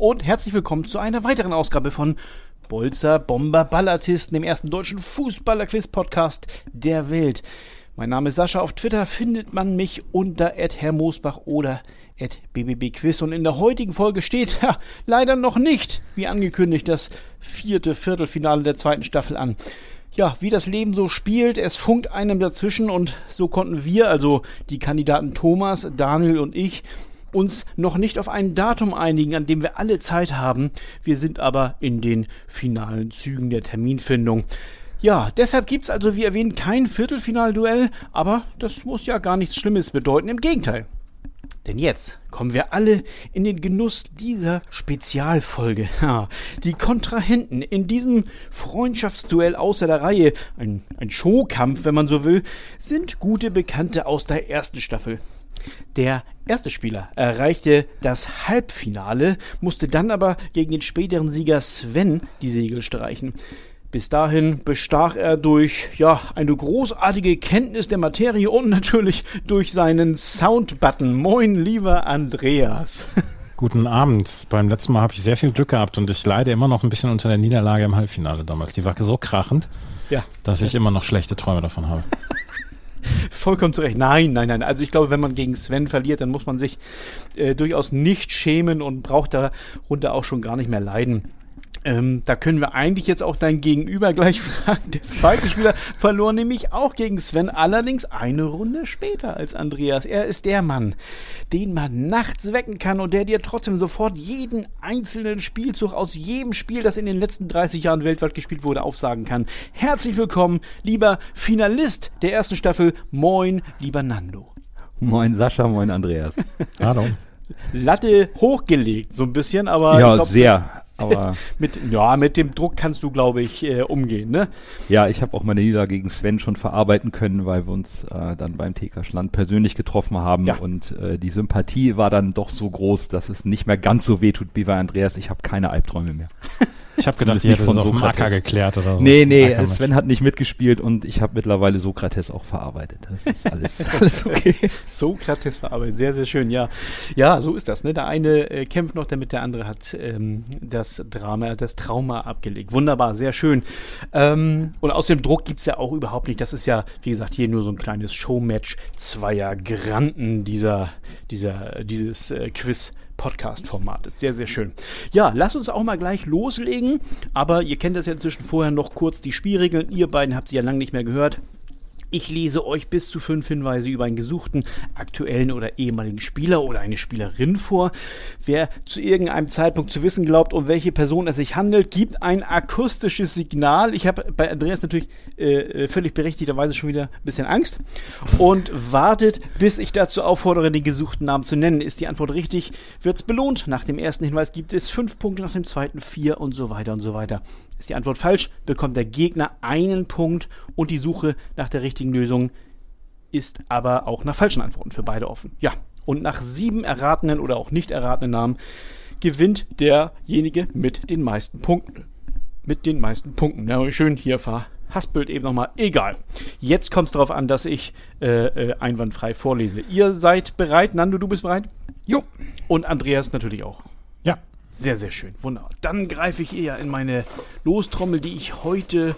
Und herzlich willkommen zu einer weiteren Ausgabe von Bolzer Bomber Ballartisten, dem ersten deutschen Fußballer-Quiz-Podcast der Welt. Mein Name ist Sascha. Auf Twitter findet man mich unter Herr Moosbach oder @bbbquiz und in der heutigen Folge steht ja, leider noch nicht, wie angekündigt, das vierte Viertelfinale der zweiten Staffel an ja, wie das Leben so spielt. Es funkt einem dazwischen und so konnten wir, also die Kandidaten Thomas, Daniel und ich, uns noch nicht auf ein Datum einigen, an dem wir alle Zeit haben. Wir sind aber in den finalen Zügen der Terminfindung. Ja, deshalb gibt es also, wie erwähnt, kein Viertelfinalduell, aber das muss ja gar nichts Schlimmes bedeuten. Im Gegenteil. Denn jetzt kommen wir alle in den Genuss dieser Spezialfolge. Ja, die Kontrahenten in diesem Freundschaftsduell außer der Reihe, ein, ein Showkampf, wenn man so will, sind gute Bekannte aus der ersten Staffel. Der erste Spieler erreichte das Halbfinale, musste dann aber gegen den späteren Sieger Sven die Segel streichen. Bis dahin bestach er durch ja, eine großartige Kenntnis der Materie und natürlich durch seinen Soundbutton. Moin, lieber Andreas. Guten Abend. Beim letzten Mal habe ich sehr viel Glück gehabt und ich leide immer noch ein bisschen unter der Niederlage im Halbfinale damals. Die war so krachend, ja. dass ich immer noch schlechte Träume davon habe. Vollkommen zu Recht. Nein, nein, nein. Also ich glaube, wenn man gegen Sven verliert, dann muss man sich äh, durchaus nicht schämen und braucht darunter auch schon gar nicht mehr leiden. Ähm, da können wir eigentlich jetzt auch dein Gegenüber gleich fragen. Der zweite Spieler verlor nämlich auch gegen Sven, allerdings eine Runde später als Andreas. Er ist der Mann, den man nachts wecken kann und der dir trotzdem sofort jeden einzelnen Spielzug aus jedem Spiel, das in den letzten 30 Jahren weltweit gespielt wurde, aufsagen kann. Herzlich willkommen, lieber Finalist der ersten Staffel. Moin, lieber Nando. Moin Sascha, moin Andreas. Hallo. Latte hochgelegt, so ein bisschen, aber. Ja, glaub, sehr. Aber mit, ja, mit dem Druck kannst du, glaube ich, äh, umgehen, ne? Ja, ich habe auch meine Niederlage gegen Sven schon verarbeiten können, weil wir uns äh, dann beim TK Schland persönlich getroffen haben ja. und äh, die Sympathie war dann doch so groß, dass es nicht mehr ganz so weh tut wie bei Andreas. Ich habe keine Albträume mehr. Ich habe gedacht, die hätte es auf Marker geklärt oder so. Nee, nee, Sven hat nicht mitgespielt und ich habe mittlerweile Sokrates auch verarbeitet. Das ist alles, alles okay. Sokrates verarbeitet, sehr, sehr schön, ja. Ja, so ist das. Ne? Der eine äh, kämpft noch, damit der andere hat ähm, das Drama, das Trauma abgelegt. Wunderbar, sehr schön. Ähm, und aus dem Druck gibt es ja auch überhaupt nicht. Das ist ja, wie gesagt, hier nur so ein kleines Showmatch zweier Granden dieser, dieser, dieses äh, Quiz. Podcast-Format ist. Sehr, sehr schön. Ja, lass uns auch mal gleich loslegen. Aber ihr kennt das ja inzwischen vorher noch kurz die Spielregeln. Ihr beiden habt sie ja lange nicht mehr gehört. Ich lese euch bis zu fünf Hinweise über einen gesuchten, aktuellen oder ehemaligen Spieler oder eine Spielerin vor. Wer zu irgendeinem Zeitpunkt zu wissen glaubt, um welche Person es sich handelt, gibt ein akustisches Signal. Ich habe bei Andreas natürlich äh, äh, völlig berechtigterweise schon wieder ein bisschen Angst und wartet, bis ich dazu auffordere, den gesuchten Namen zu nennen. Ist die Antwort richtig, wird es belohnt. Nach dem ersten Hinweis gibt es fünf Punkte, nach dem zweiten vier und so weiter und so weiter. Ist die Antwort falsch, bekommt der Gegner einen Punkt und die Suche nach der richtigen Lösung ist aber auch nach falschen Antworten für beide offen. Ja, und nach sieben erratenen oder auch nicht erratenen Namen gewinnt derjenige mit den meisten Punkten. Mit den meisten Punkten. Ja, schön hier verhaspelt eben nochmal. Egal. Jetzt kommt es darauf an, dass ich äh, äh, einwandfrei vorlese. Ihr seid bereit? Nando, du bist bereit? Jo. Und Andreas natürlich auch. Ja. Sehr, sehr schön. Wunderbar. Dann greife ich eher in meine Lostrommel, die ich heute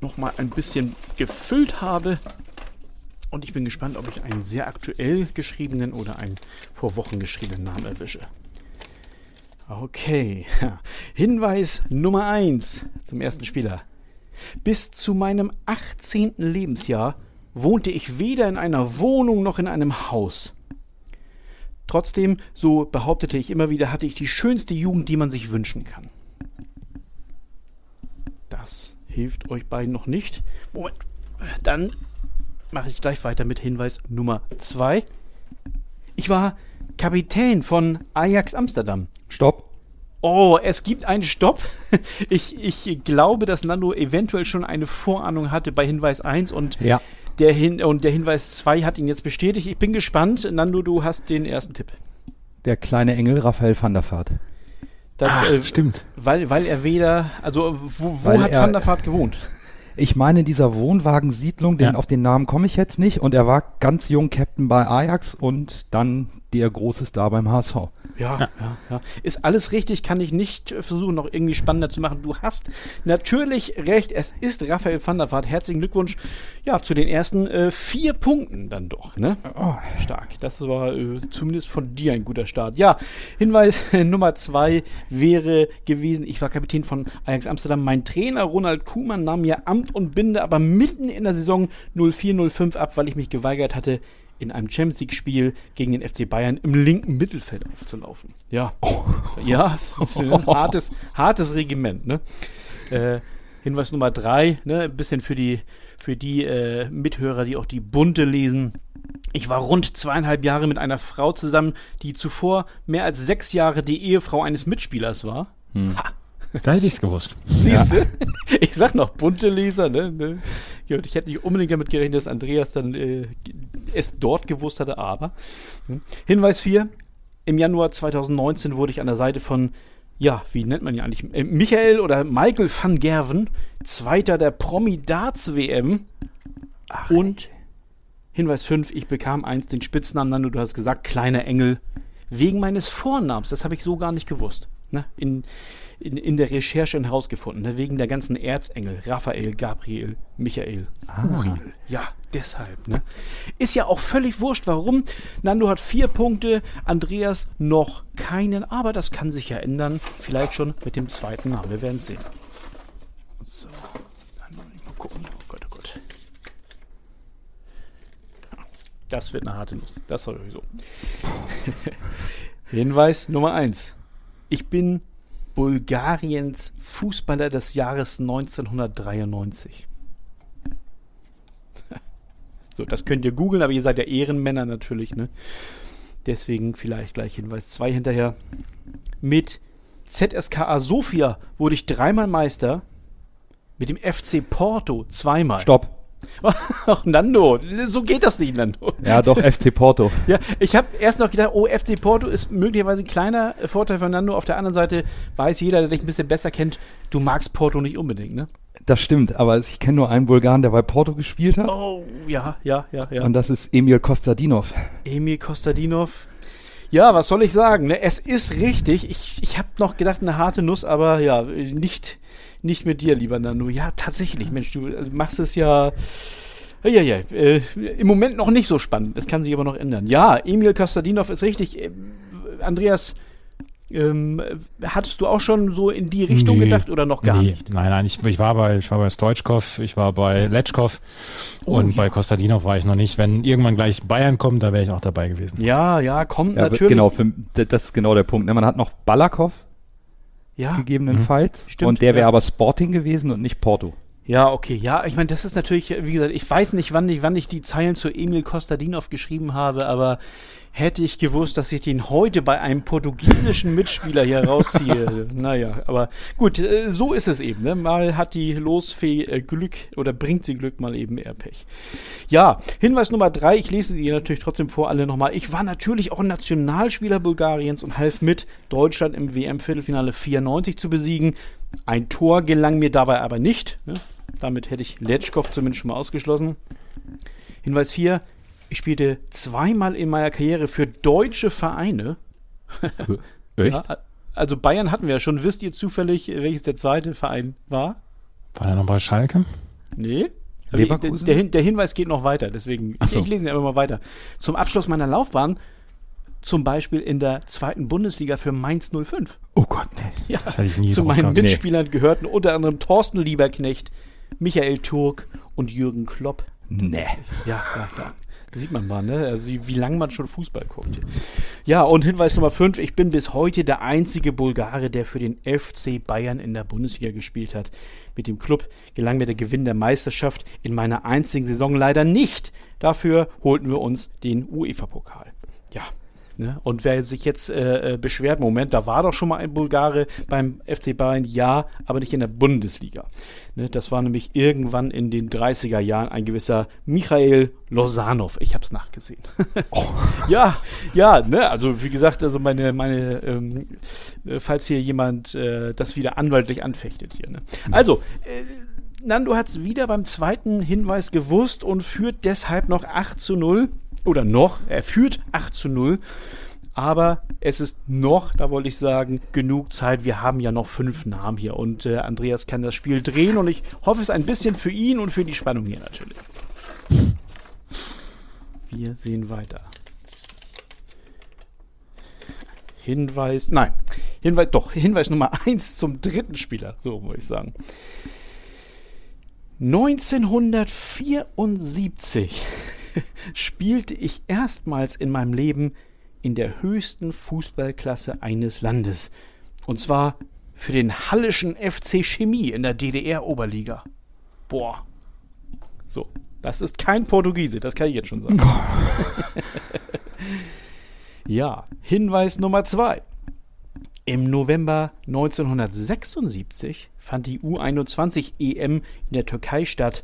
noch mal ein bisschen gefüllt habe. Und ich bin gespannt, ob ich einen sehr aktuell geschriebenen oder einen vor Wochen geschriebenen Namen erwische. Okay. Hinweis Nummer 1 zum ersten Spieler. Bis zu meinem 18. Lebensjahr wohnte ich weder in einer Wohnung noch in einem Haus. Trotzdem, so behauptete ich immer wieder, hatte ich die schönste Jugend, die man sich wünschen kann. Das hilft euch beiden noch nicht. Moment, dann mache ich gleich weiter mit Hinweis Nummer 2. Ich war Kapitän von Ajax Amsterdam. Stopp. Oh, es gibt einen Stopp. Ich, ich glaube, dass Nando eventuell schon eine Vorahnung hatte bei Hinweis 1 und ja. Der Hin und der Hinweis 2 hat ihn jetzt bestätigt. Ich bin gespannt. Nando, du hast den ersten Tipp. Der kleine Engel Raphael van der Vaart. Das, Ach, äh, stimmt. Weil, weil er weder, also wo, wo hat er, Van der Vaart gewohnt? Ich meine, dieser Wohnwagensiedlung, den, ja. auf den Namen komme ich jetzt nicht. Und er war ganz jung Captain bei Ajax und dann der Großes da beim HSV. Ja, ja, ja, Ist alles richtig, kann ich nicht versuchen, noch irgendwie spannender zu machen. Du hast natürlich recht, es ist Raphael van der Vaart. Herzlichen Glückwunsch, ja, zu den ersten äh, vier Punkten dann doch, ne? Oh, stark. Das war äh, zumindest von dir ein guter Start. Ja, Hinweis Nummer zwei wäre gewesen, ich war Kapitän von Ajax Amsterdam. Mein Trainer Ronald Kuhmann nahm mir Amt und Binde aber mitten in der Saison 04-05 ab, weil ich mich geweigert hatte, in einem Champions League-Spiel gegen den FC Bayern im linken Mittelfeld aufzulaufen. Ja. Oh. Ja, hartes, hartes Regiment, ne? Äh, Hinweis Nummer drei, ne? Ein bisschen für die, für die äh, Mithörer, die auch die Bunte lesen. Ich war rund zweieinhalb Jahre mit einer Frau zusammen, die zuvor mehr als sechs Jahre die Ehefrau eines Mitspielers war. Hm. Ha, da hätte ich es gewusst. Siehst du? Ja. Ich sag noch bunte Leser, ne? ne? Ich hätte nicht unbedingt damit gerechnet, dass Andreas dann äh, es dort gewusst hatte, aber. Ne? Hinweis 4. Im Januar 2019 wurde ich an der Seite von, ja, wie nennt man ihn eigentlich? Äh, Michael oder Michael van Gerven, Zweiter der Promi-Darts-WM. Und Hinweis 5, ich bekam einst den Spitznamen, Nando, du hast gesagt, kleiner Engel, wegen meines Vornamens. Das habe ich so gar nicht gewusst. Ne? In, in, in der Recherche herausgefunden, ne? wegen der ganzen Erzengel, Raphael, Gabriel, Michael, ah. Uriel. Ja, deshalb. Ne? Ist ja auch völlig wurscht, warum. Nando hat vier Punkte, Andreas noch keinen, aber das kann sich ja ändern. Vielleicht schon mit dem zweiten Namen. Wir werden es sehen. So, dann mal gucken. Oh Gott, oh Gott. Das wird eine harte Nuss. Das sowieso. Hinweis Nummer 1. Ich bin Bulgariens Fußballer des Jahres 1993. so, das könnt ihr googeln, aber ihr seid ja Ehrenmänner natürlich, ne? Deswegen vielleicht gleich Hinweis 2 hinterher. Mit ZSKA Sofia wurde ich dreimal Meister. Mit dem FC Porto zweimal. Stopp. Ach, Nando, so geht das nicht, Nando. Ja, doch, FC Porto. ja, ich habe erst noch gedacht, oh, FC Porto ist möglicherweise ein kleiner Vorteil von Nando. Auf der anderen Seite weiß jeder, der dich ein bisschen besser kennt, du magst Porto nicht unbedingt, ne? Das stimmt, aber ich kenne nur einen Bulgaren, der bei Porto gespielt hat. Oh, ja, ja, ja, ja. Und das ist Emil Kostadinov. Emil Kostadinov. Ja, was soll ich sagen? Ne? Es ist richtig. Ich, ich habe noch gedacht, eine harte Nuss, aber ja, nicht nicht mit dir, lieber Nano. Ja, tatsächlich, Mensch, du also machst es ja. Ja, ja, äh, im Moment noch nicht so spannend. Das kann sich aber noch ändern. Ja, Emil Kostadinov ist richtig. Äh, Andreas, ähm, hattest du auch schon so in die Richtung nee, gedacht oder noch gar nee, nicht? Nein, nein, ich, ich, war bei, ich war bei Stoichkov, ich war bei Letschkov oh, und ja. bei Kostadinov war ich noch nicht. Wenn irgendwann gleich Bayern kommt, da wäre ich auch dabei gewesen. Ja, ja, kommt ja, natürlich. Genau, für, das ist genau der Punkt. Ne? Man hat noch Balakov, ja. gegebenenfalls. Mhm. Stimmt, und der wäre ja. aber Sporting gewesen und nicht Porto. Ja, okay. Ja, ich meine, das ist natürlich, wie gesagt, ich weiß nicht, wann ich, wann ich die Zeilen zu Emil Kostadinov geschrieben habe, aber hätte ich gewusst, dass ich den heute bei einem portugiesischen Mitspieler hier rausziehe. naja, aber gut, äh, so ist es eben. Ne? Mal hat die Losfee äh, Glück oder bringt sie Glück, mal eben eher Pech. Ja, Hinweis Nummer drei, ich lese die natürlich trotzdem vor, alle nochmal. Ich war natürlich auch Nationalspieler Bulgariens und half mit, Deutschland im WM-Viertelfinale 94 zu besiegen. Ein Tor gelang mir dabei aber nicht. Ne? Damit hätte ich Letschkow zumindest schon mal ausgeschlossen. Hinweis 4, ich spielte zweimal in meiner Karriere für deutsche Vereine. Echt? Ja, also Bayern hatten wir ja schon. Wisst ihr zufällig, welches der zweite Verein war? War er noch bei Schalke? Nee. Leverkusen? Der, der, Hinweis geht noch weiter, deswegen, so. ich, ich lese ihn einfach mal weiter. Zum Abschluss meiner Laufbahn zum Beispiel in der zweiten Bundesliga für Mainz 05. Oh Gott, nee. ja, das hatte ich nie Zu meinen Mitspielern nee. gehörten unter anderem Thorsten Lieberknecht, Michael Turk und Jürgen Klopp. Nee. Ja, ja, ja. Sieht man mal, ne? Also wie lange man schon Fußball guckt. Ja, und Hinweis Nummer 5. Ich bin bis heute der einzige Bulgare, der für den FC Bayern in der Bundesliga gespielt hat. Mit dem Club gelang mir der Gewinn der Meisterschaft in meiner einzigen Saison leider nicht. Dafür holten wir uns den UEFA-Pokal. Ja, Ne? Und wer sich jetzt äh, äh, beschwert, Moment, da war doch schon mal ein Bulgare beim FC Bayern, ja, aber nicht in der Bundesliga. Ne? Das war nämlich irgendwann in den 30er Jahren ein gewisser Michael Losanov. Ich habe es nachgesehen. oh. Ja, ja, ne? also wie gesagt, also meine, meine, ähm, äh, falls hier jemand äh, das wieder anwaltlich anfechtet hier. Ne? Also, äh, Nando hat es wieder beim zweiten Hinweis gewusst und führt deshalb noch 8 zu 0. oder noch, er führt 8 zu 0. Aber es ist noch, da wollte ich sagen, genug Zeit. Wir haben ja noch fünf Namen hier und äh, Andreas kann das Spiel drehen und ich hoffe es ein bisschen für ihn und für die Spannung hier natürlich. Wir sehen weiter. Hinweis, nein, Hinweis, doch, Hinweis Nummer 1 zum dritten Spieler, so muss ich sagen. 1974 spielte ich erstmals in meinem Leben in der höchsten Fußballklasse eines Landes. Und zwar für den Hallischen FC Chemie in der DDR-Oberliga. Boah. So, das ist kein Portugiese, das kann ich jetzt schon sagen. ja, Hinweis Nummer zwei. Im November 1976 fand die U21 EM in der Türkei statt.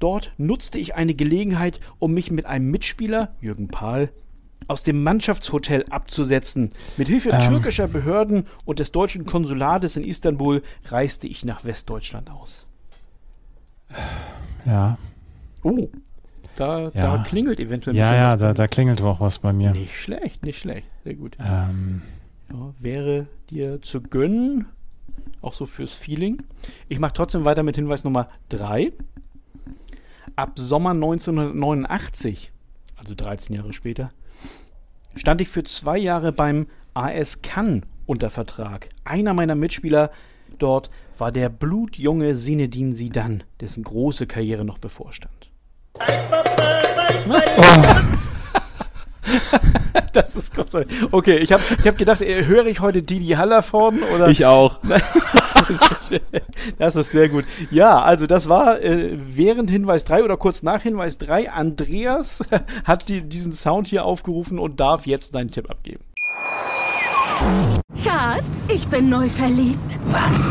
Dort nutzte ich eine Gelegenheit, um mich mit einem Mitspieler, Jürgen Pahl, aus dem Mannschaftshotel abzusetzen. Mit Hilfe ähm. türkischer Behörden und des deutschen Konsulates in Istanbul reiste ich nach Westdeutschland aus. Ja. Oh, da, ja. da klingelt eventuell ein Ja, ja, da, da, klingelt auch was bei mir. Nicht schlecht, nicht schlecht. Sehr gut. Ähm. Ja, wäre dir zu gönnen, auch so fürs Feeling. Ich mache trotzdem weiter mit Hinweis Nummer 3. Ab Sommer 1989, also 13 Jahre später, stand ich für zwei Jahre beim AS Cannes unter Vertrag. Einer meiner Mitspieler dort war der blutjunge Sinedin Sidan, dessen große Karriere noch bevorstand. Oh. das ist großartig. Okay, ich habe ich hab gedacht, äh, höre ich heute Didi Hallervorden oder? Ich auch. das ist sehr gut. Ja, also das war äh, während Hinweis 3 oder kurz nach Hinweis 3. Andreas hat die, diesen Sound hier aufgerufen und darf jetzt seinen Tipp abgeben. Schatz, ich bin neu verliebt. Was?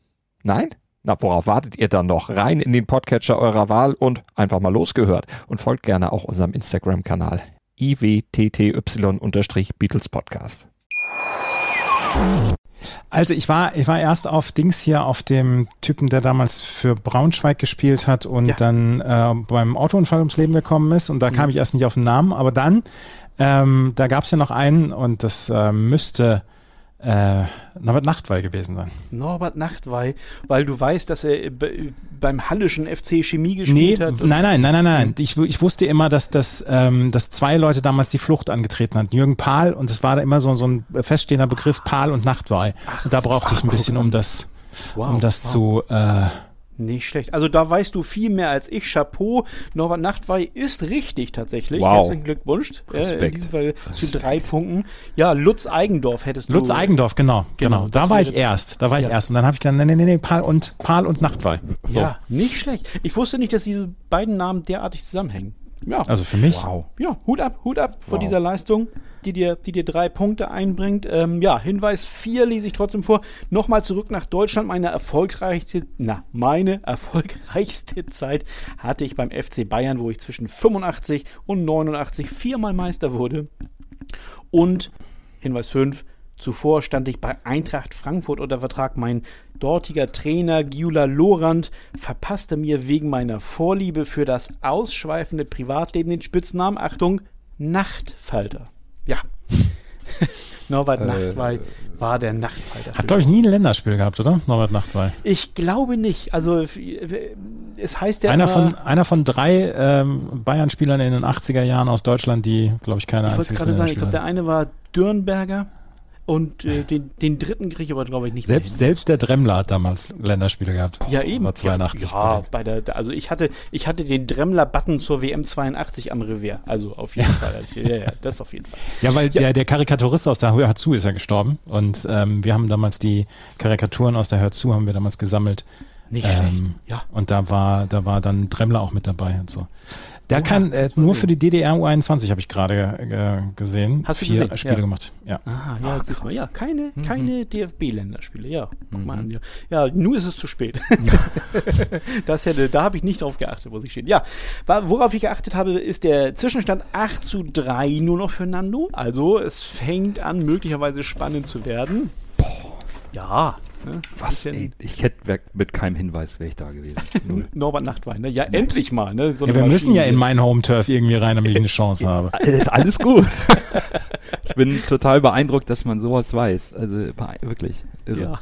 Nein? Na, worauf wartet ihr dann noch? Rein in den Podcatcher eurer Wahl und einfach mal losgehört. Und folgt gerne auch unserem Instagram-Kanal iwtty-Beatles Podcast. Also ich war, ich war erst auf Dings hier, auf dem Typen, der damals für Braunschweig gespielt hat und ja. dann äh, beim Autounfall ums Leben gekommen ist und da mhm. kam ich erst nicht auf den Namen, aber dann, ähm, da gab es ja noch einen und das äh, müsste äh, Norbert Nachtwey gewesen sein. Norbert Nachtwey, weil du weißt, dass er beim Hallischen FC Chemie gespielt nee, hat. Nein, nein, nein, nein, nein. Hm. Ich, ich wusste immer, dass, das, ähm, dass zwei Leute damals die Flucht angetreten hatten. Jürgen Pahl und es war da immer so, so ein feststehender Begriff Pahl und Nachtwey. Und da brauchte ich ein bisschen, um das, wow, um das wow. zu äh, nicht schlecht. Also da weißt du viel mehr als ich. Chapeau. Norbert Nachtwey ist richtig tatsächlich. Wow. Herzlichen Glückwunsch. Respekt. Äh, in diesem Fall Respekt. zu drei Punkten. Ja, Lutz Eigendorf hättest du. Lutz Eigendorf, genau. Genau. genau. Da war ich erst. Da war ich ja. erst. Und dann habe ich dann, nee, nee, nee, Paul und, Paul und Nachtwey. So. Ja, nicht schlecht. Ich wusste nicht, dass diese beiden Namen derartig zusammenhängen. Ja. Also für mich. Wow. Ja, Hut ab, Hut ab wow. vor dieser Leistung, die dir, die dir drei Punkte einbringt. Ähm, ja, Hinweis 4 lese ich trotzdem vor. Nochmal zurück nach Deutschland. Meine erfolgreichste, na, meine erfolgreichste Zeit hatte ich beim FC Bayern, wo ich zwischen 85 und 89 viermal Meister wurde. Und Hinweis 5, Zuvor stand ich bei Eintracht Frankfurt unter Vertrag. Mein dortiger Trainer Gyula Lorand verpasste mir wegen meiner Vorliebe für das ausschweifende Privatleben den Spitznamen, Achtung, Nachtfalter. Ja. Norbert äh, Nachtwey war der Nachtfalter. Hat, glaube ich, nie ein Länderspiel gehabt, oder? Norbert Nachtwey. Ich glaube nicht. Also, es heißt ja einer von Einer von drei ähm, Bayern-Spielern in den 80er Jahren aus Deutschland, die, glaube ich, keine einzige Ich wollte gerade sagen, ich glaube, der eine war Dürnberger. Und äh, den, den dritten kriege ich aber, glaube ich, nicht selbst. Selbst der Dremmler hat damals Länderspiele gehabt. Ja, eben. War 82. Ja, ja bei der, also ich hatte, ich hatte den Dremmler-Button zur WM 82 am Revier. Also auf jeden Fall. Ja, ja, das auf jeden Fall. Ja, weil ja. Der, der Karikaturist aus der Hör zu ist ja gestorben. Und ähm, wir haben damals die Karikaturen aus der Hör zu haben wir damals gesammelt Nicht ähm, ja. Und da war, da war dann Dremmler auch mit dabei und so. Der oh, kann äh, nur für die DDR U21 habe ich gerade äh, gesehen. Hast du vier gesehen? Spiele ja. gemacht. Ja. Ah, ja, ah, siehst mal. Ja, keine, mhm. keine DFB-Länderspiele. Ja, guck mhm. mal an. Ja. ja, nur ist es zu spät. das hätte, da habe ich nicht drauf geachtet, muss ich stehen. Ja, worauf ich geachtet habe, ist der Zwischenstand 8 zu 3 nur noch für Nando. Also es fängt an, möglicherweise spannend zu werden. Boah. Ja, Ne? Was? Ey, ich hätte mit keinem Hinweis wäre ich da gewesen. Norbert Nachtwein, ne? Ja, ja, endlich mal. Ne? So ja, wir müssen ja in meinen Home-Turf irgendwie rein, damit ich eine Chance habe. Ist alles gut. ich bin total beeindruckt, dass man sowas weiß. Also wirklich irre. Ja.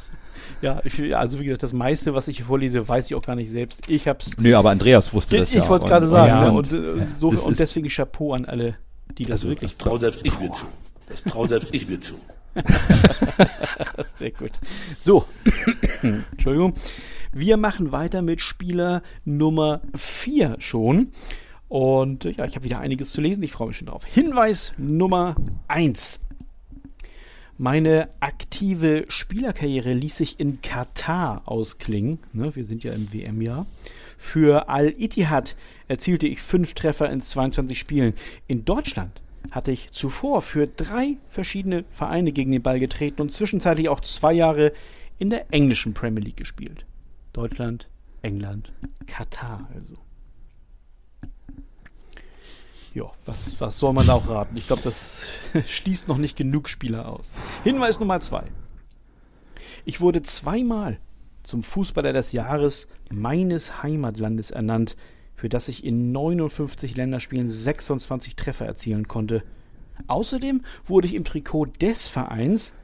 Ja, ich, also wie gesagt, das meiste, was ich hier vorlese, weiß ich auch gar nicht selbst. Ich hab's. Nö, aber Andreas wusste ich, das ich ja. Ich wollte es gerade sagen. Ja, ne? und, und, so, und deswegen Chapeau an alle, die das also, wirklich. Das trau selbst ich mir zu. Das trau selbst ich mir zu. Sehr gut. So, Entschuldigung. Wir machen weiter mit Spieler Nummer 4 schon. Und ja, ich habe wieder einiges zu lesen. Ich freue mich schon drauf. Hinweis Nummer 1. Meine aktive Spielerkarriere ließ sich in Katar ausklingen. Ne, wir sind ja im WM-Jahr. Für Al-Ittihad erzielte ich fünf Treffer in 22 Spielen. In Deutschland hatte ich zuvor für drei verschiedene Vereine gegen den Ball getreten und zwischenzeitlich auch zwei Jahre in der englischen Premier League gespielt. Deutschland, England, Katar also. Ja, was, was soll man da auch raten? Ich glaube, das schließt noch nicht genug Spieler aus. Hinweis Nummer zwei. Ich wurde zweimal zum Fußballer des Jahres meines Heimatlandes ernannt für das ich in 59 Länderspielen 26 Treffer erzielen konnte. Außerdem wurde ich im Trikot des Vereins,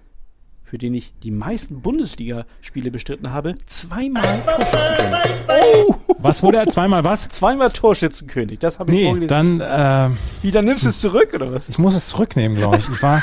für den ich die meisten Bundesligaspiele bestritten habe, zweimal Torschützenkönig. Oh! Was wurde er? Zweimal was? Zweimal Torschützenkönig. Das habe ich nee, vorgelesen. dann. Äh, Wie, dann nimmst du es zurück, oder was? Ich muss es zurücknehmen, glaube ich. Ich war.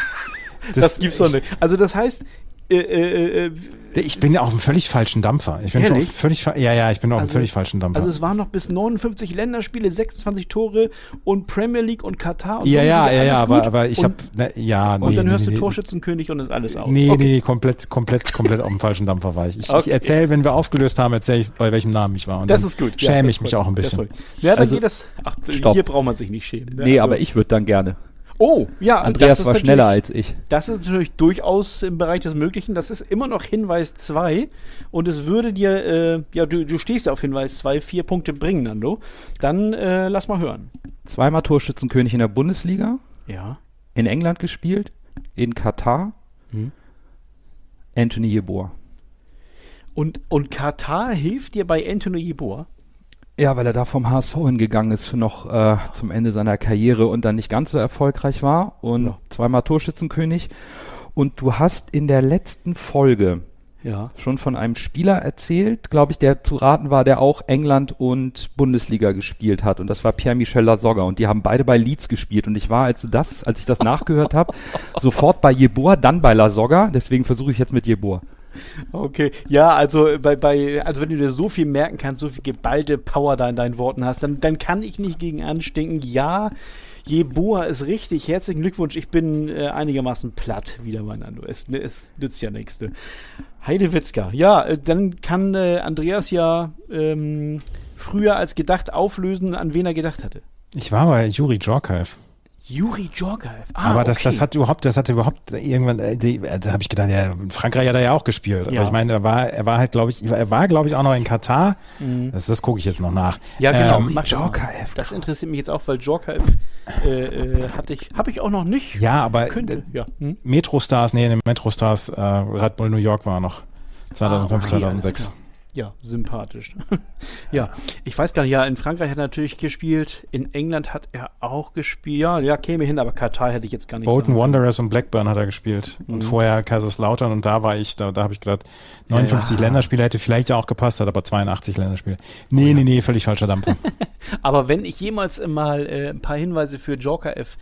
Das, das gibt's doch nicht. Also, das heißt, äh, äh, äh, ich bin ja auf einem völlig falschen Dampfer. Ich bin Ehrlich? völlig, ja, ja, ich bin auf also, einem völlig falschen Dampfer. Also es waren noch bis 59 Länderspiele, 26 Tore und Premier League und Katar. Und ja, ja, ja, ja, aber, aber ich habe, ne, ja, nee. Und dann hörst nee, du nee, Torschützenkönig und ist alles aus. Nee, okay. nee, komplett, komplett, komplett auf dem falschen Dampfer war ich. Ich, okay. ich erzähle, wenn wir aufgelöst haben, erzähle ich, bei welchem Namen ich war. Und das ist gut. Schäme ja, ich mich auch ein bisschen. Ja, dann also, geht das. Ach, hier braucht man sich nicht schämen. Nee, also, aber ich würde dann gerne. Oh, ja. Andreas war schneller als ich. Das ist natürlich durchaus im Bereich des Möglichen. Das ist immer noch Hinweis 2. Und es würde dir, äh, ja, du, du stehst auf Hinweis 2, vier Punkte bringen, Nando. Dann äh, lass mal hören. Zweimal Torschützenkönig in der Bundesliga. Ja. In England gespielt. In Katar. Hm. Anthony Jeboer. Und, und Katar hilft dir bei Anthony Jeboer? Ja, weil er da vom HSV hingegangen ist noch äh, zum Ende seiner Karriere und dann nicht ganz so erfolgreich war und ja. zweimal Torschützenkönig. Und du hast in der letzten Folge ja. schon von einem Spieler erzählt, glaube ich, der zu raten war, der auch England und Bundesliga gespielt hat. Und das war Pierre-Michel Lasogga. Und die haben beide bei Leeds gespielt. Und ich war, als das, als ich das nachgehört habe, sofort bei Jeboa, dann bei Lasogga. Deswegen versuche ich jetzt mit Jeboa. Okay, ja, also bei, bei, also wenn du dir so viel merken kannst, so viel geballte Power da in deinen Worten hast, dann, dann kann ich nicht gegen anstinken. Ja, Jeboa ist richtig. Herzlichen Glückwunsch. Ich bin äh, einigermaßen platt wieder mal an. Es, es nützt ja nichts. Heidewitzka. Ja, äh, dann kann äh, Andreas ja ähm, früher als gedacht auflösen, an wen er gedacht hatte. Ich war bei Juri Djorkaev. Juri Djorkaev. Ah, aber das, okay. das hat überhaupt, das hat überhaupt irgendwann, äh, die, äh, da habe ich gedacht, ja, Frankreich hat er ja auch gespielt. Ja. Aber ich meine, er war, er war halt, glaube ich, er war, glaube ich, auch noch in Katar. Mhm. Das, das gucke ich jetzt noch nach. Ja, genau. Ähm, Mach Djorkaev. Das interessiert mich jetzt auch, weil Djorkaev äh, äh, hatte ich, habe ich auch noch nicht. Ja, aber könnte. Ja. Hm? Metrostars, nee, Metrostars, äh, Red Bull New York war noch 2005, ah, okay, 2006. Ja, sympathisch. ja, ich weiß gar nicht, ja, in Frankreich hat er natürlich gespielt, in England hat er auch gespielt, ja, ja, käme hin, aber Katar hätte ich jetzt gar nicht. Bolton Wanderers und Blackburn hat er gespielt mhm. und vorher Kaiserslautern und da war ich, da, da habe ich gedacht, 59 ja, Länderspiele hätte vielleicht ja auch gepasst, hat aber 82 Länderspiele. Nee, oh, nee, nee, völlig falscher Dampfer. aber wenn ich jemals mal äh, ein paar Hinweise für Joker F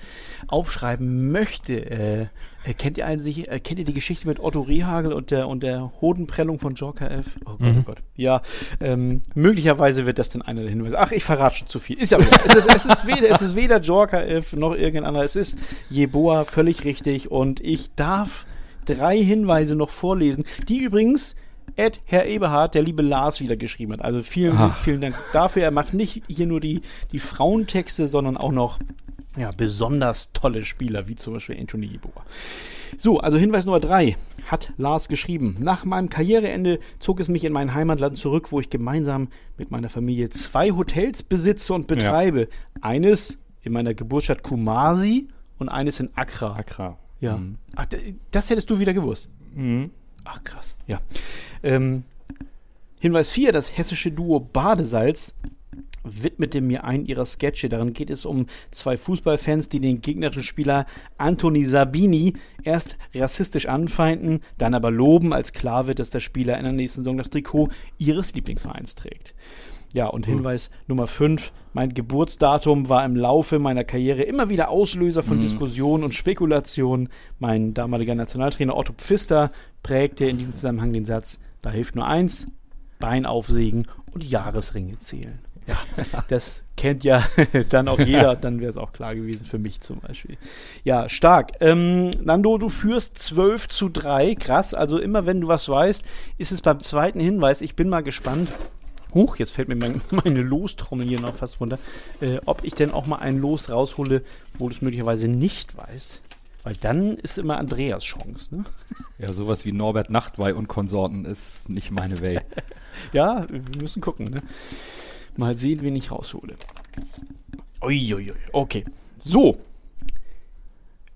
aufschreiben möchte, äh, äh, kennt ihr eigentlich, äh, kennt ihr die Geschichte mit Otto Rehagel und der und der Hodenprellung von Joker F? Oh Gott, mhm. oh Gott. Ja, ähm, möglicherweise wird das dann einer der Hinweise. Ach, ich verrate schon zu viel. Ist ja es, ist, es, ist weder, es ist weder Joker F noch irgendein anderer. Es ist Jeboa, völlig richtig. Und ich darf drei Hinweise noch vorlesen, die übrigens Ed Herr Eberhard, der liebe Lars, wieder geschrieben hat. Also vielen, Ach. vielen Dank dafür. Er macht nicht hier nur die, die Frauentexte, sondern auch noch ja, besonders tolle Spieler, wie zum Beispiel Anthony Yeboah. So, also Hinweis Nummer drei hat Lars geschrieben. Nach meinem Karriereende zog es mich in mein Heimatland zurück, wo ich gemeinsam mit meiner Familie zwei Hotels besitze und betreibe. Ja. Eines in meiner Geburtsstadt Kumasi und eines in Accra. Accra. Ja. Mhm. Ach, das hättest du wieder gewusst. Mhm. Ach, krass. Ja. Ähm, Hinweis 4, das hessische Duo Badesalz widmete mir einen ihrer Sketche. Darin geht es um zwei Fußballfans, die den gegnerischen Spieler Anthony Sabini erst rassistisch anfeinden, dann aber loben, als klar wird, dass der Spieler in der nächsten Saison das Trikot ihres Lieblingsvereins trägt. Ja, und hm. Hinweis hm. Nummer 5. Mein Geburtsdatum war im Laufe meiner Karriere immer wieder Auslöser von hm. Diskussionen und Spekulationen. Mein damaliger Nationaltrainer Otto Pfister prägte in diesem Zusammenhang den Satz, da hilft nur eins, Bein aufsägen und Jahresringe zählen. Ja, das kennt ja dann auch jeder, dann wäre es auch klar gewesen für mich zum Beispiel. Ja, stark. Ähm, Nando, du führst 12 zu 3, krass. Also immer wenn du was weißt, ist es beim zweiten Hinweis, ich bin mal gespannt. Huch, jetzt fällt mir mein, meine Lostrommel hier noch fast runter. Äh, ob ich denn auch mal ein Los raushole, wo du es möglicherweise nicht weißt. Weil dann ist immer Andreas Chance, ne? Ja, sowas wie Norbert Nachtwey und Konsorten ist nicht meine Welt. ja, wir müssen gucken, ne? Mal sehen, wen ich raushole. Uiuiui. Okay. So.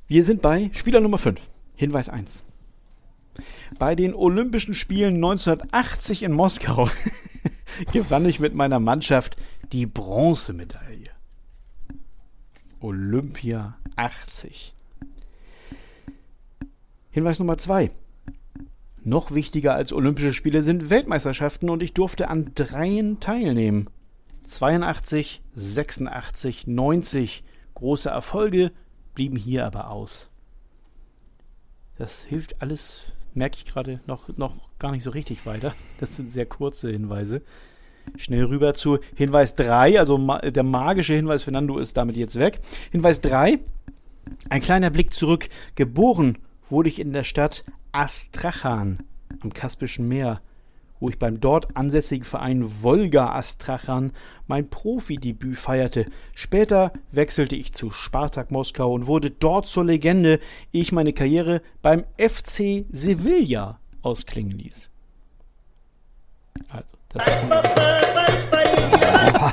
Wir sind bei Spieler Nummer 5. Hinweis 1. Bei den Olympischen Spielen 1980 in Moskau gewann ich mit meiner Mannschaft die Bronzemedaille. Olympia 80. Hinweis Nummer 2. Noch wichtiger als Olympische Spiele sind Weltmeisterschaften und ich durfte an dreien teilnehmen. 82, 86, 90 große Erfolge blieben hier aber aus. Das hilft alles, merke ich gerade, noch, noch gar nicht so richtig weiter. Das sind sehr kurze Hinweise. Schnell rüber zu Hinweis 3, also ma der magische Hinweis Fernando ist damit jetzt weg. Hinweis 3, ein kleiner Blick zurück. Geboren wurde ich in der Stadt Astrachan am Kaspischen Meer wo ich beim dort ansässigen Verein Wolga Astrachan mein Profidebüt feierte. Später wechselte ich zu Spartak Moskau und wurde dort zur Legende, ehe ich meine Karriere beim FC Sevilla ausklingen ließ. Also, das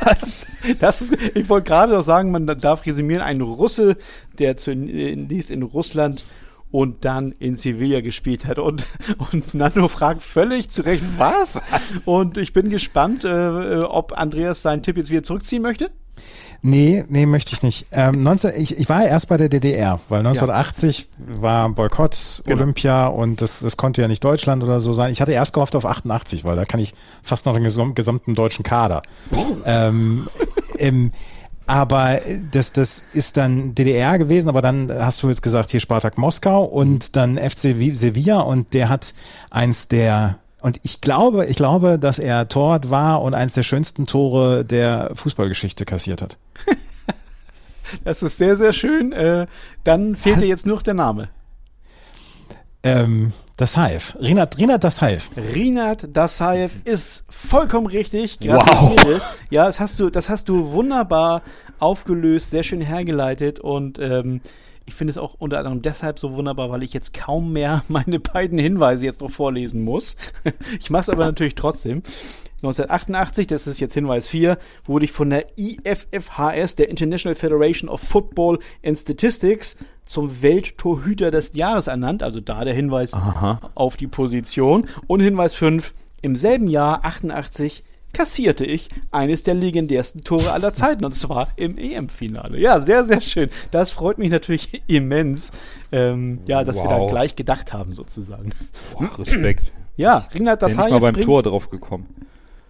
Was? Das ist, ich wollte gerade noch sagen, man darf resümieren, ein Russe, der zunächst in Russland und dann in Sevilla gespielt hat. Und, und Nando fragt völlig zu Recht, was? Und ich bin gespannt, äh, ob Andreas seinen Tipp jetzt wieder zurückziehen möchte. Nee, nee, möchte ich nicht. Ähm, 19, ich, ich war erst bei der DDR, weil 1980 ja. war Boykott genau. Olympia und das, das konnte ja nicht Deutschland oder so sein. Ich hatte erst gehofft auf 88, weil da kann ich fast noch den gesamten deutschen Kader. Oh. Ähm, im, aber das, das ist dann DDR gewesen, aber dann hast du jetzt gesagt, hier Spartak Moskau und dann FC Sevilla und der hat eins der und ich glaube, ich glaube, dass er Torwart war und eins der schönsten Tore der Fußballgeschichte kassiert hat. das ist sehr, sehr schön. Äh, dann fehlt dir jetzt nur noch der Name. Ähm, das Hive. Rinat, Rinat das Hive. Rinat das Hive ist vollkommen richtig. Wow. Ja, das hast du, das hast du wunderbar aufgelöst, sehr schön hergeleitet und ähm, ich finde es auch unter anderem deshalb so wunderbar, weil ich jetzt kaum mehr meine beiden Hinweise jetzt noch vorlesen muss. ich mache es aber natürlich trotzdem. 1988, das ist jetzt Hinweis 4, wurde ich von der IFFHS, der International Federation of Football and Statistics, zum Welttorhüter des Jahres ernannt. Also da der Hinweis Aha. auf die Position. Und Hinweis 5, im selben Jahr, 88, kassierte ich eines der legendärsten Tore aller Zeiten und zwar im EM-Finale. Ja, sehr, sehr schön. Das freut mich natürlich immens, ähm, ja, dass wow. wir da gleich gedacht haben sozusagen. Boah, Respekt. Ja, Rinat das Bin ich mal beim Tor drauf gekommen.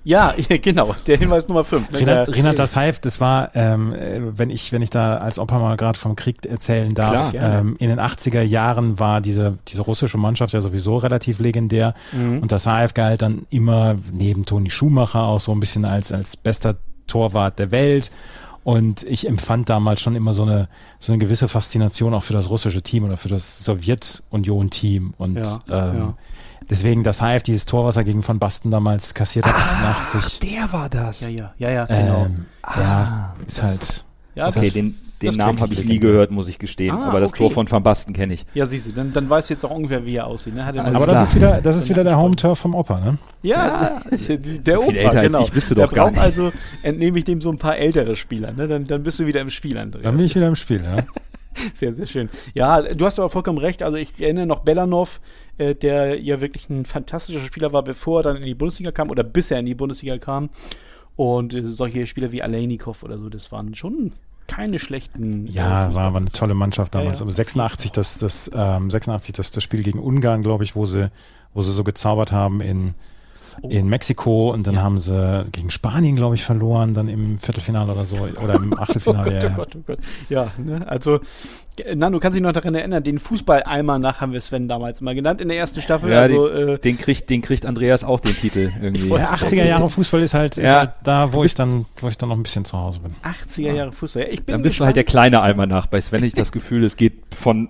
Ja, genau, der Hinweis Nummer 5. Ne? Renat, Renat das Hive, das war, ähm, wenn ich, wenn ich da als Opa mal gerade vom Krieg erzählen darf, Klar, ähm, in den 80er Jahren war diese, diese russische Mannschaft ja sowieso relativ legendär mhm. und das Hive galt dann immer neben Toni Schumacher auch so ein bisschen als, als bester Torwart der Welt und ich empfand damals schon immer so eine, so eine gewisse Faszination auch für das russische Team oder für das Sowjetunion-Team und ja, ähm, ja Deswegen das Hive, dieses Tor, was er gegen Van Basten damals kassiert hat, Ah, 88. der war das. Ja, ja, ja, ja, genau. Ähm, ja, ist halt. ja, Okay, das- den, den Namen habe ich nie gehört, muss ich gestehen. Ah, aber das okay. Tor von Van Basten kenne ich. Ja, siehst du, dann, dann weißt du jetzt auch ungefähr, wie er aussieht. Ne? Er Aber klar. das ist wieder, das ist wieder der Home-Turf vom Opa, ne? Ja, der So viel Opa, älter als genau. ich bist du der doch gar braucht nicht. also, entnehme ich dem so ein paar ältere Spieler. Ne? Dann, dann bist du wieder im Spiel, Andreas. Dann bin ich wieder im Spiel, ja. Sehr, sehr schön. Ja, du hast aber vollkommen recht. Also ich erinnere noch Belanov, äh, der ja wirklich ein fantastischer Spieler war, bevor er dann in die Bundesliga kam oder bis er in die Bundesliga kam. Und äh, solche Spieler wie Alejnikov oder so, das waren schon keine schlechten. äh, Ja, war, war eine tolle Mannschaft damals. Ja, ja. Aber 86, das, das, ähm, 86, das, das Spiel gegen Ungarn, glaube ich, wo sie, wo sie so gezaubert haben in, Oh. in Mexiko und dann haben sie gegen Spanien, glaube ich, verloren, dann im Viertelfinale oder so, oder im Oh Achtelfinale. Gott, ja, oh ja. Gott, oh Gott. Ja, ne? also, äh, Nano, kannst dich noch daran erinnern, den Fußballeimer nach haben wir Sven damals mal genannt in der ersten Staffel. Ja, also, den, äh, den, kriegt, den kriegt Andreas auch den Titel irgendwie. Ja, 80er Jahre Fußball ist halt, ist Ja. halt da, wo ich dann, wo ich dann noch ein bisschen zu Hause bin. 80er Jahre Fußball. Ja, ich bin Dann bist du halt der kleine Almanach. Bei Sven habe ich das Gefühl, es geht von,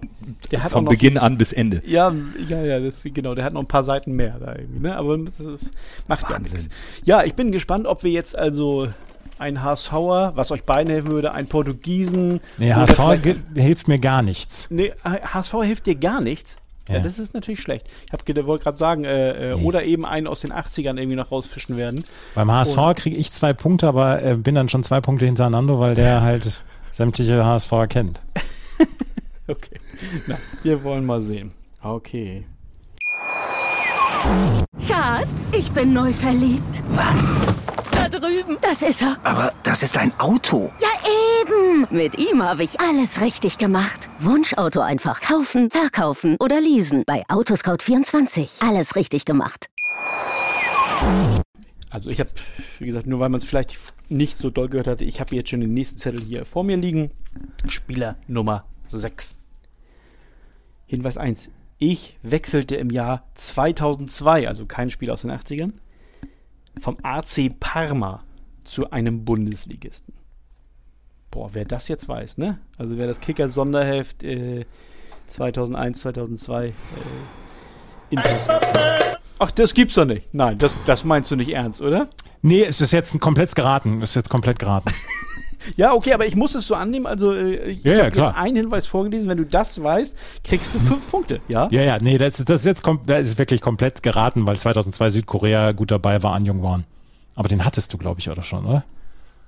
von noch- Beginn an bis Ende. Ja, ja, ja, das, genau, der hat noch ein paar Seiten mehr da irgendwie, ne? Aber das, ist- macht ja Wahnsinn. nichts. Ja, ich bin gespannt, ob wir jetzt also ein HSVer, was euch beiden helfen würde, ein Portugiesen. Nee, HSV hilft mir gar nichts. Nee, HSV hilft dir gar nichts. Ja, Ja. das ist natürlich schlecht. Ich hab, wollte gerade sagen, äh, äh, Nee. oder eben einen aus den 80ern irgendwie noch rausfischen werden. Beim HSV kriege ich zwei Punkte, aber äh, bin dann schon zwei Punkte hintereinander, weil der halt sämtliche HSV kennt. Okay. Na, wir wollen mal sehen. Okay. Schatz, ich bin neu verliebt. Was? Drüben. Das ist er. Aber das ist ein Auto. Ja, eben. Mit ihm habe ich alles richtig gemacht. Wunschauto einfach kaufen, verkaufen oder leasen. Bei Autoscout24. Alles richtig gemacht. Also ich habe, wie gesagt, nur weil man es vielleicht nicht so doll gehört hatte, ich habe jetzt schon den nächsten Zettel hier vor mir liegen. Spieler Nummer 6. Hinweis 1. Ich wechselte im Jahr 2002, also kein Spiel aus den 80ern, vom AC Parma zu einem Bundesligisten. Boah, wer das jetzt weiß, ne? Also wer das Kicker-Sonderheft äh, 2001, 2002 äh. Ach, das gibt's doch nicht. Nein, das, das meinst du nicht ernst, oder? Nee, es ist jetzt komplett geraten. Es ist jetzt komplett geraten. Ja, okay, aber ich muss es so annehmen. Also, äh, ich Ja, ja, habe jetzt klar. einen Hinweis vorgelesen. Wenn du das weißt, kriegst du fünf Punkte, ja? Ja, ja, nee, das, ist- das ist jetzt das ist wirklich komplett geraten, weil 2002 Südkorea gut dabei war an Jungwon. Aber den hattest du, glaube ich, oder schon, oder?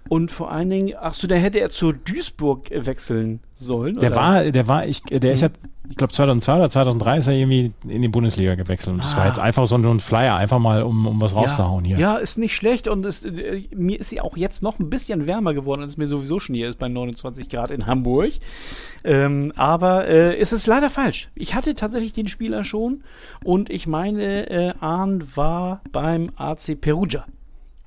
Und vor allen Dingen, ach so, da hätte er zu Duisburg wechseln sollen. Der oder? war, der war, ich, der ist ja, ich glaube 2002 oder 2003 ist er irgendwie in die Bundesliga gewechselt. Und das war Ah. jetzt einfach so ein Flyer, einfach mal, um, um was rauszuhauen hier. Ja, ist nicht schlecht und es, äh, mir ist sie auch jetzt noch ein bisschen wärmer geworden, als es mir sowieso schon hier ist bei 29 Grad in Hamburg. Ähm, aber äh, es ist leider falsch. Ich hatte tatsächlich den Spieler schon und ich meine, äh, Ahn war beim AC Perugia.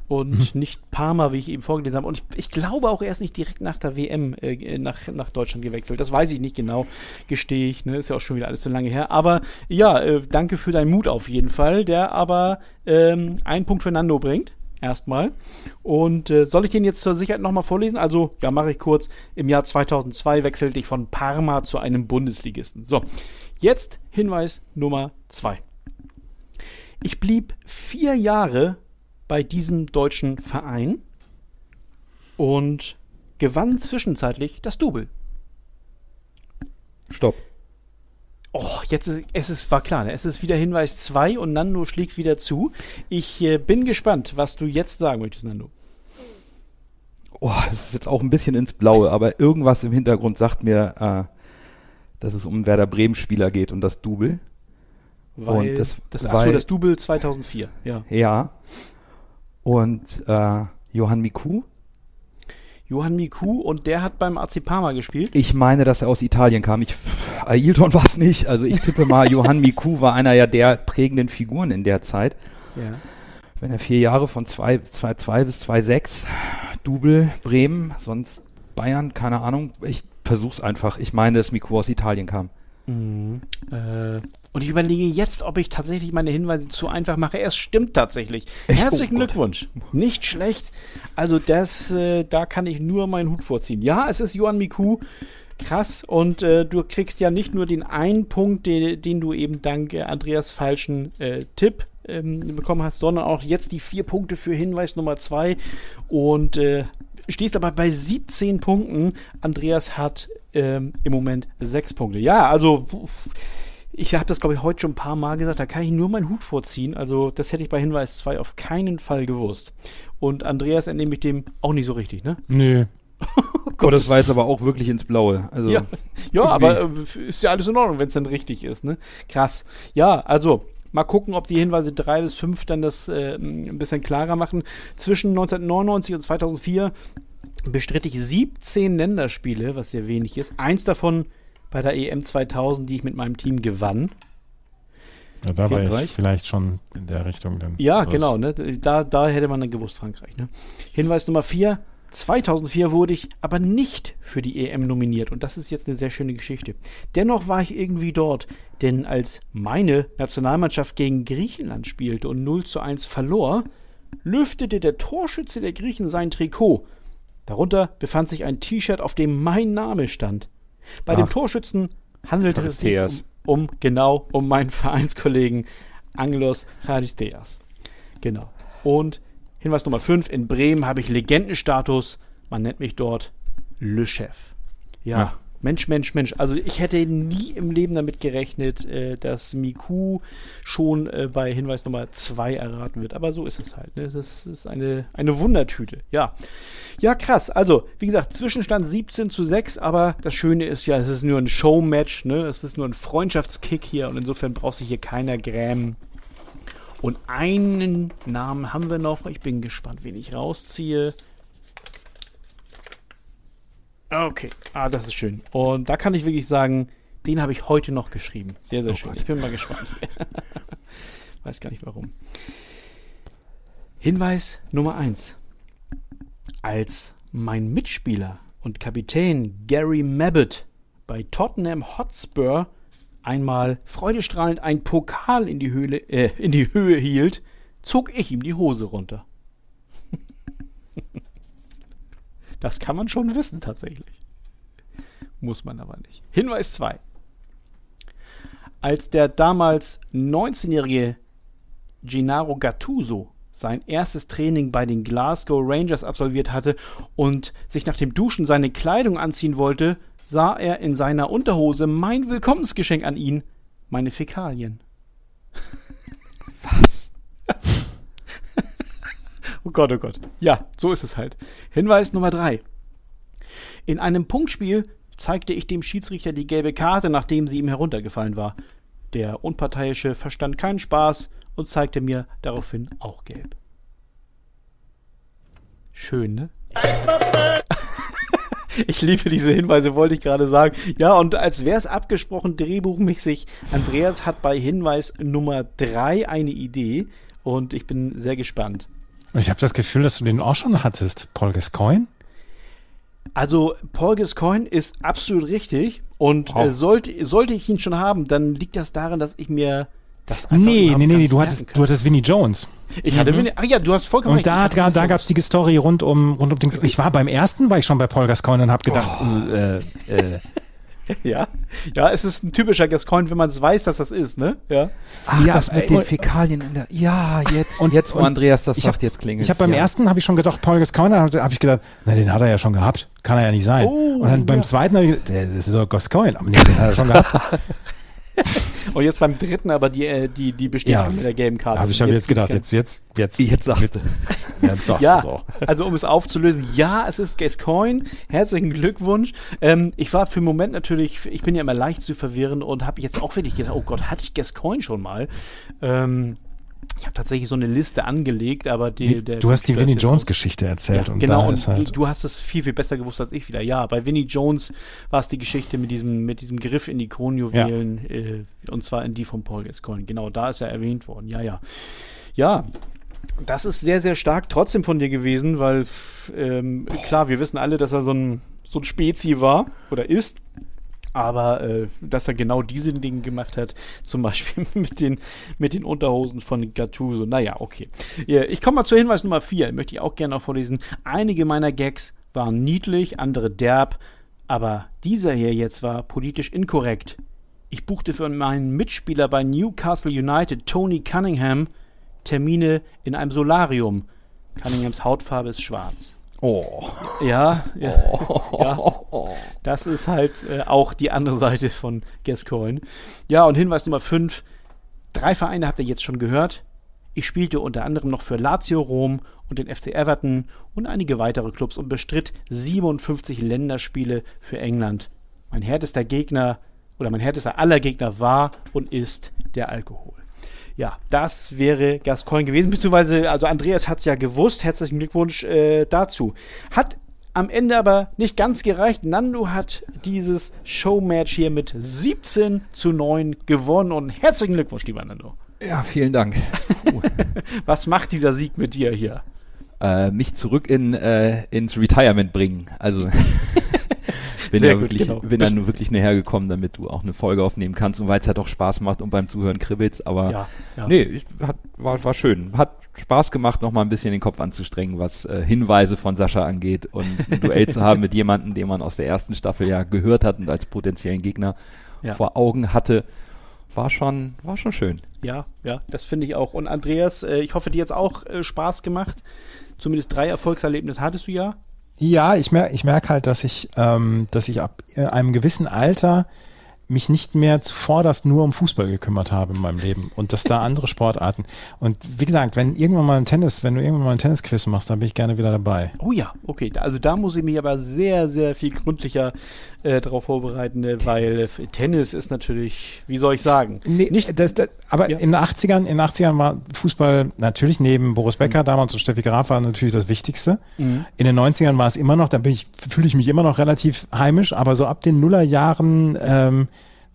Und nicht Parma, wie ich eben vorgelesen habe. Und ich, ich glaube auch, er ist nicht direkt nach der WM äh, nach, nach Deutschland gewechselt. Das weiß ich nicht genau, gestehe ich. Ne? Ist ja auch schon wieder alles so lange her. Aber ja, äh, danke für deinen Mut auf jeden Fall, der aber ähm, einen Punkt für Nando bringt. Erstmal. Und äh, soll ich den jetzt zur Sicherheit nochmal vorlesen? Also, ja, mache ich kurz. Im Jahr 2002 wechselte ich von Parma zu einem Bundesligisten. So, jetzt Hinweis Nummer zwei. Ich blieb vier Jahre bei diesem deutschen Verein und gewann zwischenzeitlich das Double. Stopp. Oh, jetzt ist es ist, war klar, ne? es ist wieder Hinweis 2 und Nando schlägt wieder zu. Ich äh, bin gespannt, was du jetzt sagen möchtest, Nando. Oh, das ist jetzt auch ein bisschen ins Blaue, aber irgendwas im Hintergrund sagt mir, äh, dass es um Werder Bremen-Spieler geht und das Double. Weil Und das- das, weil- so, das Double 2004, ja. Ja. Und äh, Johann Miku. Johann Miku und der hat beim AC Parma gespielt. Ich meine, dass er aus Italien kam. Ich, Ailton war es nicht. Also ich tippe mal, Johann Miku war einer ja der prägenden Figuren in der Zeit. Ja. Wenn er vier Jahre von 2 zwei, zwei bis 2,6, Double, Bremen, sonst Bayern, keine Ahnung. Ich versuch's einfach. Ich meine, dass Miku aus Italien kam. Äh, und ich überlege jetzt, ob ich tatsächlich meine Hinweise zu einfach mache. Es stimmt tatsächlich. Echt? Herzlichen Oh. Glückwunsch. Nicht schlecht. Also das, äh, da kann ich nur meinen Hut vorziehen. Ja, es ist Johann Miku. krass. Und äh, du kriegst ja nicht nur den einen Punkt, den, den du eben dank äh, Andreas falschen äh, Tipp ähm, bekommen hast, sondern auch jetzt die vier Punkte für Hinweis Nummer zwei. Und äh, stehst aber bei 17 Punkten. Andreas hat ähm, im Moment sechs Punkte. Ja, also ich habe das, glaube ich, heute schon ein paar Mal gesagt, da kann ich nur meinen Hut vorziehen. Also, das hätte ich bei Hinweis 2 auf keinen Fall gewusst. Und Andreas entnehme ich dem auch nicht so richtig, ne? Nö. oh, das war jetzt aber auch wirklich ins Blaue. Also ja, ja aber äh, ist ja alles in Ordnung, wenn es dann richtig ist, ne? Krass. Ja, also, Mal gucken, ob die Hinweise 3 bis 5 dann das äh, ein bisschen klarer machen. Zwischen 1999 und 2004 bestritt ich 17 Länderspiele, was sehr wenig ist. Eins davon bei der EM 2000, die ich mit meinem Team gewann. Ja, da war ich vielleicht schon in der Richtung dann. Ja, los. genau. Ne? Da, da hätte man dann gewusst, Frankreich. Ne? Hinweis Nummer 4. 2004 wurde ich aber nicht für die EM nominiert und das ist jetzt eine sehr schöne Geschichte. Dennoch war ich irgendwie dort, denn als meine Nationalmannschaft gegen Griechenland spielte und 0 zu 1 verlor, lüftete der Torschütze der Griechen sein Trikot. Darunter befand sich ein T-Shirt, auf dem mein Name stand. Bei Ach. dem Torschützen handelte es sich um, um, genau um meinen Vereinskollegen Angelos Charisteas. Genau. Und Hinweis Nummer 5, in Bremen habe ich Legendenstatus. Man nennt mich dort Le Chef. Ja, ja. Mensch, Mensch, Mensch. Also ich hätte nie im Leben damit gerechnet, äh, dass Miku schon äh, bei Hinweis Nummer 2 erraten wird. Aber so ist es halt. Ne? Es ist, ist, eine, eine Wundertüte. Ja. Ja, krass. Also, wie gesagt, Zwischenstand 17 zu 6, aber das Schöne ist ja, es ist nur ein Showmatch, ne? Es ist nur ein Freundschaftskick hier und insofern braucht sich hier keiner grämen. Und einen Namen haben wir noch. Ich bin gespannt, wen ich rausziehe. Okay, ah, das ist schön. Und da kann ich wirklich sagen, den habe ich heute noch geschrieben. Sehr, sehr oh schön. Gott. Ich bin mal gespannt. Weiß gar nicht warum. Hinweis Nummer 1. Als mein Mitspieler und Kapitän Gary Mabbott bei Tottenham Hotspur einmal freudestrahlend ein Pokal in die, Höhle, äh, in die Höhe hielt, zog ich ihm die Hose runter. Das kann man schon wissen tatsächlich. Muss man aber nicht. Hinweis 2. Als der damals 19-jährige Gennaro Gattuso sein erstes Training bei den Glasgow Rangers absolviert hatte und sich nach dem Duschen seine Kleidung anziehen wollte, sah er in seiner Unterhose mein Willkommensgeschenk an ihn, meine Fäkalien. Was? Oh Gott, oh Gott. Ja, so ist es halt. Hinweis Nummer drei. In einem Punktspiel zeigte ich dem Schiedsrichter die gelbe Karte, nachdem sie ihm heruntergefallen war. Der Unparteiische verstand keinen Spaß und zeigte mir daraufhin auch gelb. Schön, ne? Ich liebe diese Hinweise, wollte ich gerade sagen. Ja, und als wäre es abgesprochen, drehbuchmäßig, Andreas hat bei Hinweis Nummer 3 eine Idee und ich bin sehr gespannt. Ich habe das Gefühl, dass du den auch schon hattest, Paul Gascoigne. Also Paul Gascoigne ist absolut richtig und äh, sollte, sollte ich ihn schon haben, dann liegt das daran, dass ich mir das nee, nee, nee, nee, du hattest, du hattest Vinnie Jones. Ich hatte mhm. Winnie, ah ja, du hast vollkommen Und da, da, da gab es die Story rund um, rund um Dings. Ich war beim ersten, war ich schon bei Paul Gascoigne und habe gedacht, oh. äh, äh, ja, ja, es ist ein typischer Gascoigne, wenn man es weiß, dass das ist, ne? Ja. Ach, ja, das mit äh, den Fäkalien in der. Ja, jetzt. Und jetzt, wo Andreas das sagt, hab, jetzt klingelt Ich habe beim ja. ersten habe ich schon gedacht, Paul Gascoigne, habe hab ich gedacht, na, den hat er ja schon gehabt, kann er ja nicht sein. Oh, und dann ja. beim zweiten habe ich gedacht, das ist doch Gascoigne, aber nee, den hat er schon gehabt. Und jetzt beim dritten aber die, äh, die, die Bestätigung ja, der gelben Karte. Habe ich hab jetzt gedacht, jetzt, jetzt, jetzt, jetzt sagst du. Jetzt sagst ja, auch. also um es aufzulösen, ja, es ist Gascoigne. Herzlichen Glückwunsch. Ähm, ich war für einen Moment natürlich, ich bin ja immer leicht zu verwirren und habe jetzt auch wirklich gedacht, oh Gott, hatte ich Gascoigne schon mal? Ähm, ich habe tatsächlich so eine Liste angelegt, aber die, nee, der, Du hast die Winnie Jones Geschichte erzählt ja, und genau, und halt du hast es viel, viel besser gewusst als ich wieder. Ja, bei Winnie Jones war es die Geschichte mit diesem, mit diesem Griff in die Kronjuwelen ja. äh, und zwar in die von Paul Gascoigne. Genau, da ist er erwähnt worden. Ja, ja. Ja, das ist sehr, sehr stark trotzdem von dir gewesen, weil ähm, klar, wir wissen alle, dass er so ein, so ein Spezi war oder ist. Aber äh, dass er genau diese Dinge gemacht hat, zum Beispiel mit den, mit den Unterhosen von Gattuso, naja, okay. Ich komme mal zur Hinweis Nummer 4, möchte ich auch gerne noch vorlesen. Einige meiner Gags waren niedlich, andere derb. Aber dieser hier jetzt war politisch inkorrekt. Ich buchte für meinen Mitspieler bei Newcastle United, Tony Cunningham, Termine in einem Solarium. Cunninghams Hautfarbe ist schwarz. Oh. Ja, ja, ja. Das ist halt äh, auch die andere Seite von Gascoigne. Ja, und Hinweis Nummer 5. Drei Vereine habt ihr jetzt schon gehört. Ich spielte unter anderem noch für Lazio Rom und den FC Everton und einige weitere Clubs und bestritt 57 Länderspiele für England. Mein härtester Gegner oder mein härtester aller Gegner war und ist der Alkohol. Ja, das wäre Gascoigne gewesen, beziehungsweise, also Andreas hat es ja gewusst. Herzlichen Glückwunsch äh, dazu. Hat am Ende aber nicht ganz gereicht. Nando hat dieses Showmatch hier mit 17 zu 9 gewonnen und herzlichen Glückwunsch, lieber Nando. Ja, vielen Dank. Was macht dieser Sieg mit dir hier? Äh, mich zurück in, äh, ins Retirement bringen. Also bin Sehr ja gut, wirklich, genau. bin dann nur wirklich näher gekommen, damit du auch eine Folge aufnehmen kannst und weil es halt auch Spaß macht und beim Zuhören kribbelt's. Aber Ja, ja. nee, ich, hat, war, war schön. Hat Spaß gemacht, nochmal ein bisschen den Kopf anzustrengen, was äh, Hinweise von Sascha angeht und ein Duell zu haben mit jemandem, den man aus der ersten Staffel ja gehört hat und als potenziellen Gegner Ja. vor Augen hatte. War schon, war schon schön. Ja, ja, das finde ich auch. Und Andreas, äh, ich hoffe, dir jetzt auch äh, Spaß gemacht. Zumindest drei Erfolgserlebnisse hattest du ja. Ja, ich merke ich merk halt, dass ich, ähm, dass ich ab äh, einem gewissen Alter mich nicht mehr zuvorderst nur um Fußball gekümmert habe in meinem Leben und dass da andere Sportarten. Und wie gesagt, wenn irgendwann mal ein Tennis, wenn du irgendwann mal ein Tennisquiz machst, dann bin ich gerne wieder dabei. Oh ja, okay. Also da muss ich mich aber sehr, sehr viel gründlicher äh, darauf vorbereiten, äh, weil Tennis ist natürlich, wie soll ich sagen, Nee, nicht das, das, aber Ja. in den 80ern, in den 80ern war Fußball natürlich neben Boris Becker damals und Steffi Graf war natürlich das Wichtigste. Mhm. In den 90ern war es immer noch, da bin ich, fühle ich mich immer noch relativ heimisch, aber so ab den Nullerjahren ähm,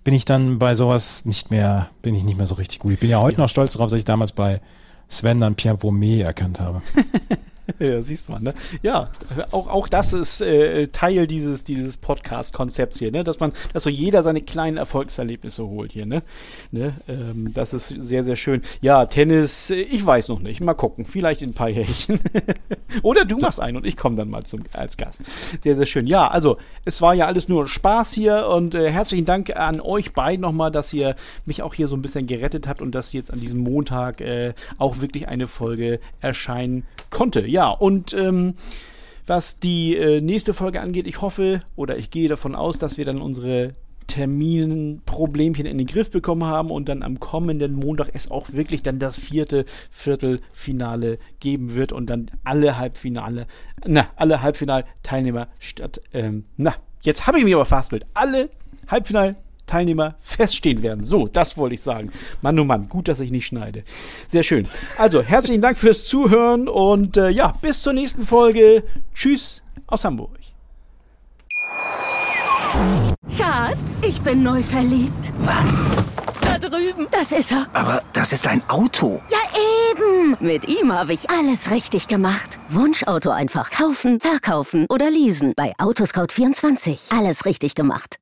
bin ich dann bei sowas nicht mehr, bin ich nicht mehr so richtig gut. Ich bin ja heute noch stolz darauf, dass ich damals bei Sven dann Pierre Vaumet erkannt habe. Ja, siehst mal, ne? Ja, auch, auch das ist äh, Teil dieses, dieses Podcast-Konzepts hier, ne? Dass man, dass so jeder seine kleinen Erfolgserlebnisse holt hier, ne? ne? Ähm, das ist sehr, sehr schön. Ja, Tennis, äh, ich weiß noch nicht. Mal gucken. Vielleicht in ein paar Jährchen. Oder du machst einen und ich komme dann mal zum, als Gast. Sehr, sehr schön. Ja, also, es war ja alles nur Spaß hier und äh, herzlichen Dank an euch beiden nochmal, dass ihr mich auch hier so ein bisschen gerettet habt und dass jetzt an diesem Montag äh, auch wirklich eine Folge erscheinen konnte. Ja, und ähm, was die äh, nächste Folge angeht, ich hoffe oder ich gehe davon aus, dass wir dann unsere Terminproblemchen in den Griff bekommen haben und dann am kommenden Montag es auch wirklich dann das vierte Viertelfinale geben wird und dann alle Halbfinale, na, alle Halbfinalteilnehmer statt, ähm, na, jetzt habe ich mich aber fastbild, alle Halbfinalteilnehmer feststehen werden. So, das wollte ich sagen. Mann, oh Mann, gut, dass ich nicht schneide. Sehr schön. Also, herzlichen Dank fürs Zuhören und äh, ja, bis zur nächsten Folge. Tschüss aus Hamburg. Schatz, ich bin neu verliebt. Was? Da drüben. Das ist er. Aber das ist ein Auto. Ja, eben. Mit ihm habe ich alles richtig gemacht. Wunschauto einfach kaufen, verkaufen oder leasen. Bei Autoscout24. Alles richtig gemacht.